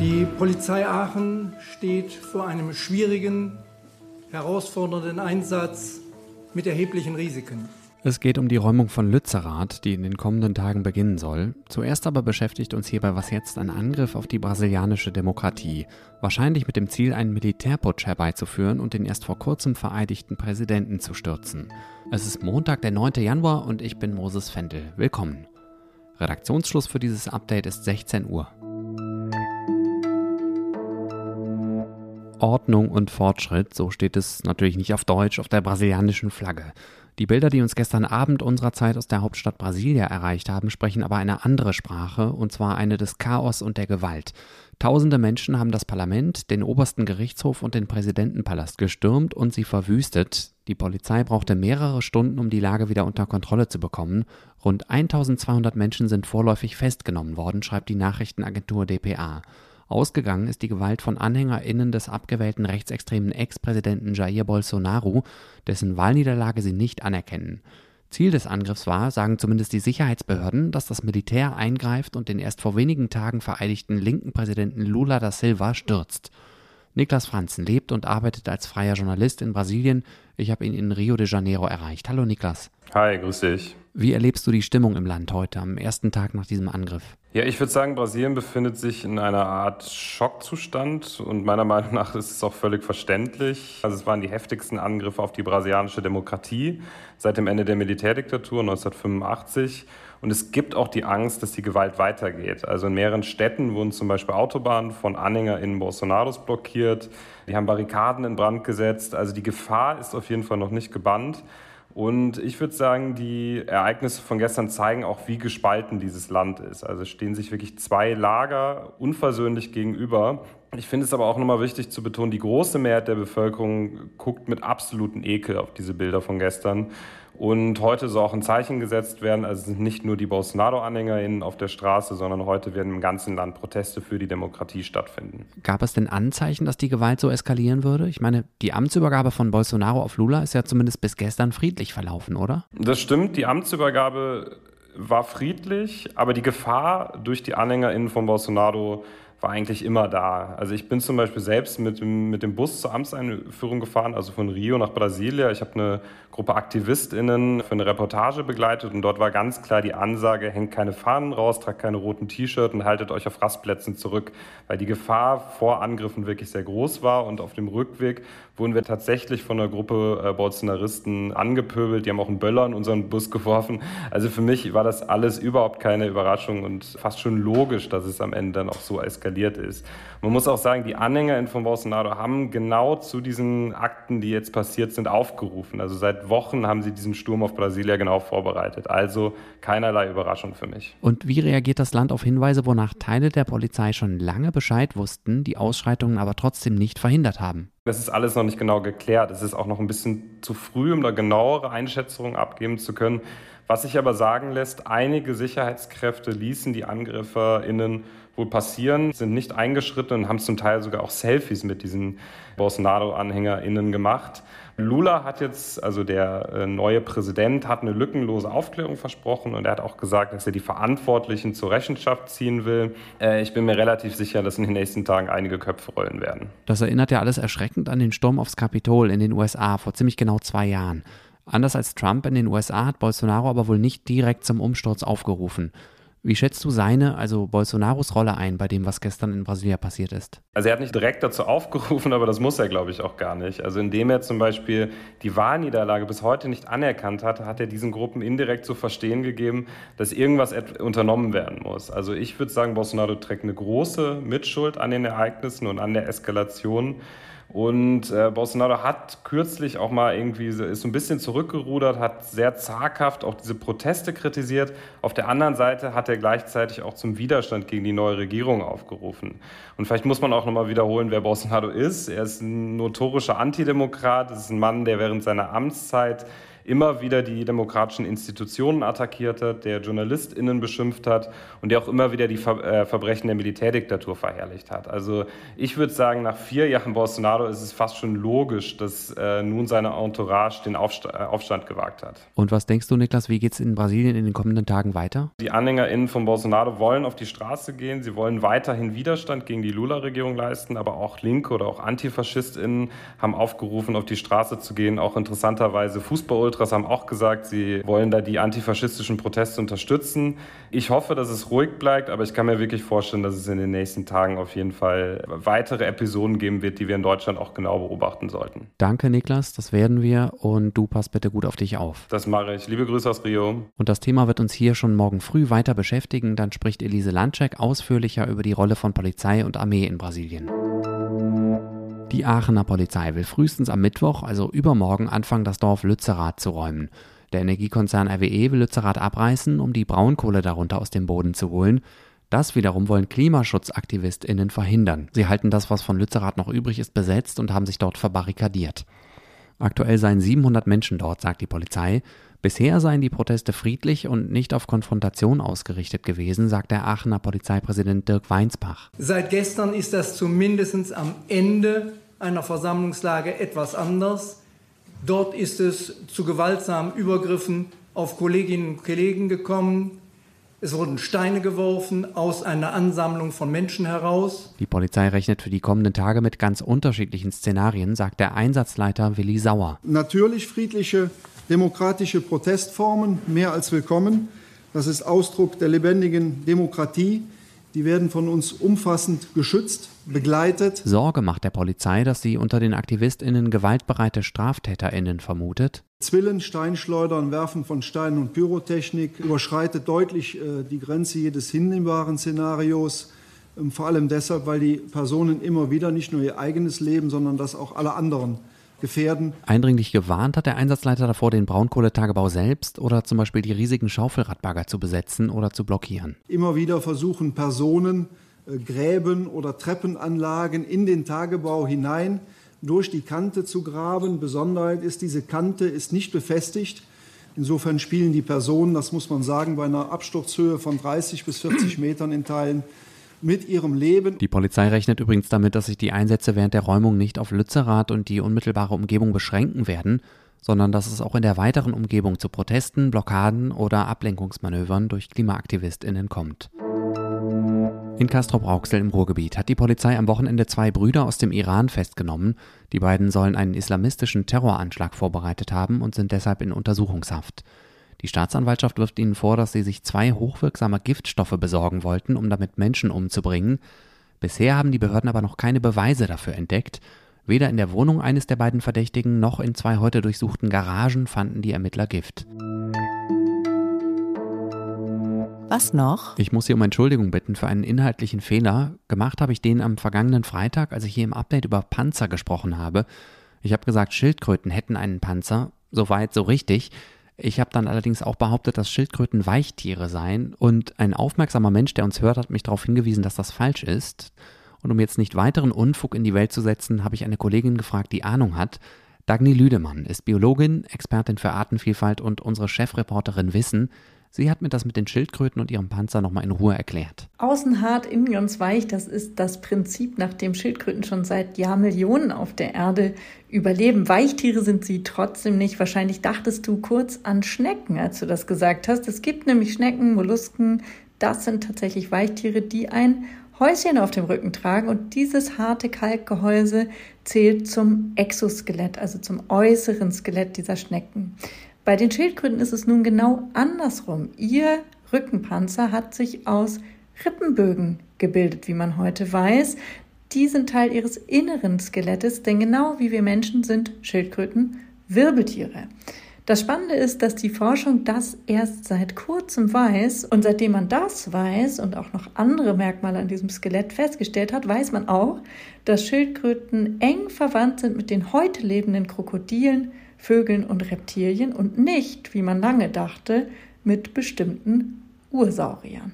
Die Polizei Aachen steht vor einem schwierigen, herausfordernden Einsatz mit erheblichen Risiken. Es geht um die Räumung von Lützerath, die in den kommenden Tagen beginnen soll. Zuerst aber beschäftigt uns hierbei was jetzt ein Angriff auf die brasilianische Demokratie. Wahrscheinlich mit dem Ziel, einen Militärputsch herbeizuführen und den erst vor kurzem vereidigten Präsidenten zu stürzen. Es ist Montag, der 9. Januar und ich bin Moses Fendel. Willkommen. Redaktionsschluss für dieses Update ist 16 Uhr. Ordnung und Fortschritt, so steht es natürlich nicht auf Deutsch auf der brasilianischen Flagge. Die Bilder, die uns gestern Abend unserer Zeit aus der Hauptstadt Brasilia erreicht haben, sprechen aber eine andere Sprache, und zwar eine des Chaos und der Gewalt. Tausende Menschen haben das Parlament, den obersten Gerichtshof und den Präsidentenpalast gestürmt und sie verwüstet. Die Polizei brauchte mehrere Stunden, um die Lage wieder unter Kontrolle zu bekommen. Rund 1200 Menschen sind vorläufig festgenommen worden, schreibt die Nachrichtenagentur dpa. Ausgegangen ist die Gewalt von AnhängerInnen des abgewählten rechtsextremen Ex-Präsidenten Jair Bolsonaro, dessen Wahlniederlage sie nicht anerkennen. Ziel des Angriffs war, sagen zumindest die Sicherheitsbehörden, dass das Militär eingreift und den erst vor wenigen Tagen vereidigten linken Präsidenten Lula da Silva stürzt. Niklas Franzen lebt und arbeitet als freier Journalist in Brasilien. Ich habe ihn in Rio de Janeiro erreicht. Hallo Niklas. Hi, grüß dich. Wie erlebst du die Stimmung im Land heute, am ersten Tag nach diesem Angriff? Ja, ich würde sagen, Brasilien befindet sich in einer Art Schockzustand und meiner Meinung nach ist es auch völlig verständlich. Also es waren die heftigsten Angriffe auf die brasilianische Demokratie seit dem Ende der Militärdiktatur 1985. Und es gibt auch die Angst, dass die Gewalt weitergeht. Also in mehreren Städten wurden zum Beispiel Autobahnen von AnhängerInnen Bolsonaros blockiert. Die haben Barrikaden in Brand gesetzt. Also die Gefahr ist auf jeden Fall noch nicht gebannt. Und ich würde sagen, die Ereignisse von gestern zeigen auch, wie gespalten dieses Land ist. Also stehen sich wirklich zwei Lager unversöhnlich gegenüber. Ich finde es aber auch nochmal wichtig zu betonen, die große Mehrheit der Bevölkerung guckt mit absolutem Ekel auf diese Bilder von gestern. Und heute soll auch ein Zeichen gesetzt werden. Also es sind nicht nur die Bolsonaro-AnhängerInnen auf der Straße, sondern heute werden im ganzen Land Proteste für die Demokratie stattfinden. Gab es denn Anzeichen, dass die Gewalt so eskalieren würde? Ich meine, die Amtsübergabe von Bolsonaro auf Lula ist ja zumindest bis gestern friedlich verlaufen, oder? Das stimmt. Die Amtsübergabe war friedlich, aber die Gefahr durch die AnhängerInnen von Bolsonaro war eigentlich immer da. Also ich bin zum Beispiel selbst mit, mit dem Bus zur Amtseinführung gefahren, also von Rio nach Brasilia. Ich habe eine Gruppe AktivistInnen für eine Reportage begleitet und dort war ganz klar die Ansage, hängt keine Fahnen raus, tragt keine roten T-Shirts und haltet euch auf Rastplätzen zurück, weil die Gefahr vor Angriffen wirklich sehr groß war und auf dem Rückweg wurden wir tatsächlich von einer Gruppe äh, Bolsonaristen angepöbelt, die haben auch einen Böller in unseren Bus geworfen. Also für mich war das alles überhaupt keine Überraschung und fast schon logisch, dass es am Ende dann auch so eskaliert ist. Man muss auch sagen, die Anhänger von Bolsonaro haben genau zu diesen Akten, die jetzt passiert sind, aufgerufen. Also seit Wochen haben sie diesen Sturm auf Brasilia genau vorbereitet. Also keinerlei Überraschung für mich. Und wie reagiert das Land auf Hinweise, wonach Teile der Polizei schon lange Bescheid wussten, die Ausschreitungen aber trotzdem nicht verhindert haben? Das ist alles noch nicht genau geklärt. Es ist auch noch ein bisschen zu früh, um da genauere Einschätzungen abgeben zu können. Was sich aber sagen lässt, einige Sicherheitskräfte ließen die AngrifferInnen wohl passieren, sind nicht eingeschritten und haben zum Teil sogar auch Selfies mit diesen Bolsonaro-AnhängerInnen gemacht. Lula hat jetzt, also der äh, neue Präsident, hat eine lückenlose Aufklärung versprochen und er hat auch gesagt, dass er die Verantwortlichen zur Rechenschaft ziehen will. Äh, ich bin mir relativ sicher, dass in den nächsten Tagen einige Köpfe rollen werden. Das erinnert ja alles erschreckend an den Sturm aufs Kapitol in den USA vor ziemlich genau zwei Jahren. Anders als Trump in den USA hat Bolsonaro aber wohl nicht direkt zum Umsturz aufgerufen. Wie schätzt du seine, also Bolsonaros Rolle ein bei dem, was gestern in Brasilia passiert ist? Also er hat nicht direkt dazu aufgerufen, aber das muss er, glaube ich, auch gar nicht. Also indem er zum Beispiel die Wahlniederlage bis heute nicht anerkannt hat, hat er diesen Gruppen indirekt zu verstehen gegeben, dass irgendwas unternommen werden muss. Also ich würde sagen, Bolsonaro trägt eine große Mitschuld an den Ereignissen und an der Eskalation. Und äh, Bolsonaro hat kürzlich auch mal irgendwie, ist so ein bisschen zurückgerudert, hat sehr zaghaft auch diese Proteste kritisiert. Auf der anderen Seite hat er gleichzeitig auch zum Widerstand gegen die neue Regierung aufgerufen. Und vielleicht muss man auch nochmal wiederholen, wer Bolsonaro ist. Er ist ein notorischer Antidemokrat. Es ist ein Mann, der während seiner Amtszeit immer wieder die demokratischen Institutionen attackiert hat, der JournalistInnen beschimpft hat und der auch immer wieder die Ver äh, Verbrechen der Militärdiktatur verherrlicht hat. Also ich würde sagen, nach vier Jahren Bolsonaro ist es fast schon logisch, dass äh, nun seine Entourage den Aufst äh, Aufstand gewagt hat. Und was denkst du, Niklas, wie geht es in Brasilien in den kommenden Tagen weiter? Die AnhängerInnen von Bolsonaro wollen auf die Straße gehen, sie wollen weiterhin Widerstand gegen die Lula-Regierung leisten, aber auch Linke oder auch AntifaschistInnen haben aufgerufen, auf die Straße zu gehen. Auch interessanterweise Fußball-Ultras haben auch gesagt, sie wollen da die antifaschistischen Proteste unterstützen. Ich hoffe, dass es ruhig bleibt, aber ich kann mir wirklich vorstellen, dass es in den nächsten Tagen auf jeden Fall weitere Episoden geben wird, die wir in Deutschland auch genau beobachten sollten. Danke, Niklas, das werden wir und du passt bitte gut auf dich auf. Das mache ich. Liebe Grüße aus Rio. Und das Thema wird uns hier schon morgen früh weiter beschäftigen. Dann spricht Elise Landcheck ausführlicher über die Rolle von Polizei und Armee in Brasilien. Die Aachener Polizei will frühestens am Mittwoch, also übermorgen, anfangen, das Dorf Lützerath zu räumen. Der Energiekonzern RWE will Lützerath abreißen, um die Braunkohle darunter aus dem Boden zu holen. Das wiederum wollen KlimaschutzaktivistInnen verhindern. Sie halten das, was von Lützerath noch übrig ist, besetzt und haben sich dort verbarrikadiert. Aktuell seien 700 Menschen dort, sagt die Polizei. Bisher seien die Proteste friedlich und nicht auf Konfrontation ausgerichtet gewesen, sagt der Aachener Polizeipräsident Dirk Weinsbach. Seit gestern ist das zumindest am Ende einer Versammlungslage etwas anders. Dort ist es zu gewaltsamen Übergriffen auf Kolleginnen und Kollegen gekommen. Es wurden Steine geworfen aus einer Ansammlung von Menschen heraus. Die Polizei rechnet für die kommenden Tage mit ganz unterschiedlichen Szenarien, sagt der Einsatzleiter Willi Sauer. Natürlich friedliche, demokratische Protestformen, mehr als willkommen. Das ist Ausdruck der lebendigen Demokratie. Die werden von uns umfassend geschützt, begleitet. Sorge macht der Polizei, dass sie unter den AktivistInnen gewaltbereite StraftäterInnen vermutet. Zwillen, Steinschleudern, Werfen von Steinen und Pyrotechnik überschreitet deutlich äh, die Grenze jedes hinnehmbaren Szenarios. Ähm, vor allem deshalb, weil die Personen immer wieder nicht nur ihr eigenes Leben, sondern das auch aller anderen gefährden. Eindringlich gewarnt hat der Einsatzleiter davor, den Braunkohletagebau selbst oder zum Beispiel die riesigen Schaufelradbagger zu besetzen oder zu blockieren. Immer wieder versuchen Personen, äh, Gräben oder Treppenanlagen in den Tagebau hinein durch die Kante zu graben. Besonderheit ist, diese Kante ist nicht befestigt. Insofern spielen die Personen, das muss man sagen, bei einer Absturzhöhe von 30 bis 40 Metern in Teilen mit ihrem Leben. Die Polizei rechnet übrigens damit, dass sich die Einsätze während der Räumung nicht auf Lützerath und die unmittelbare Umgebung beschränken werden, sondern dass es auch in der weiteren Umgebung zu Protesten, Blockaden oder Ablenkungsmanövern durch KlimaaktivistInnen kommt. In Castrop-Rauxel im Ruhrgebiet hat die Polizei am Wochenende zwei Brüder aus dem Iran festgenommen. Die beiden sollen einen islamistischen Terroranschlag vorbereitet haben und sind deshalb in Untersuchungshaft. Die Staatsanwaltschaft wirft ihnen vor, dass sie sich zwei hochwirksame Giftstoffe besorgen wollten, um damit Menschen umzubringen. Bisher haben die Behörden aber noch keine Beweise dafür entdeckt. Weder in der Wohnung eines der beiden Verdächtigen noch in zwei heute durchsuchten Garagen fanden die Ermittler Gift. Was noch? Ich muss Sie um Entschuldigung bitten für einen inhaltlichen Fehler. Gemacht habe ich den am vergangenen Freitag, als ich hier im Update über Panzer gesprochen habe. Ich habe gesagt, Schildkröten hätten einen Panzer. Soweit, so richtig. Ich habe dann allerdings auch behauptet, dass Schildkröten Weichtiere seien und ein aufmerksamer Mensch, der uns hört, hat mich darauf hingewiesen, dass das falsch ist. Und um jetzt nicht weiteren Unfug in die Welt zu setzen, habe ich eine Kollegin gefragt, die Ahnung hat. Dagny Lüdemann ist Biologin, Expertin für Artenvielfalt und unsere Chefreporterin Wissen. Sie hat mir das mit den Schildkröten und ihrem Panzer nochmal in Ruhe erklärt. Außen hart, innen ganz weich, das ist das Prinzip, nach dem Schildkröten schon seit Jahrmillionen auf der Erde überleben. Weichtiere sind sie trotzdem nicht. Wahrscheinlich dachtest du kurz an Schnecken, als du das gesagt hast. Es gibt nämlich Schnecken, Mollusken, das sind tatsächlich Weichtiere, die ein Häuschen auf dem Rücken tragen und dieses harte Kalkgehäuse zählt zum Exoskelett, also zum äußeren Skelett dieser Schnecken. Bei den Schildkröten ist es nun genau andersrum. Ihr Rückenpanzer hat sich aus Rippenbögen gebildet, wie man heute weiß. Die sind Teil ihres inneren Skelettes, denn genau wie wir Menschen sind Schildkröten Wirbeltiere. Das Spannende ist, dass die Forschung das erst seit kurzem weiß und seitdem man das weiß und auch noch andere Merkmale an diesem Skelett festgestellt hat, weiß man auch, dass Schildkröten eng verwandt sind mit den heute lebenden Krokodilen, Vögeln und Reptilien und nicht, wie man lange dachte, mit bestimmten Ursauriern.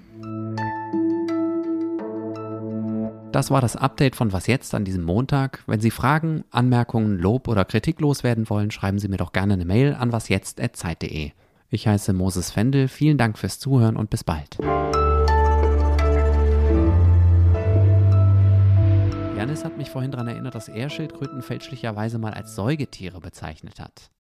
Das war das Update von Was jetzt an diesem Montag. Wenn Sie Fragen, Anmerkungen, Lob oder Kritik loswerden wollen, schreiben Sie mir doch gerne eine Mail an wasjetzt.zeit.de. Ich heiße Moses Fendel, vielen Dank fürs Zuhören und bis bald. Janis hat mich vorhin daran erinnert, dass er Schildkröten fälschlicherweise mal als Säugetiere bezeichnet hat.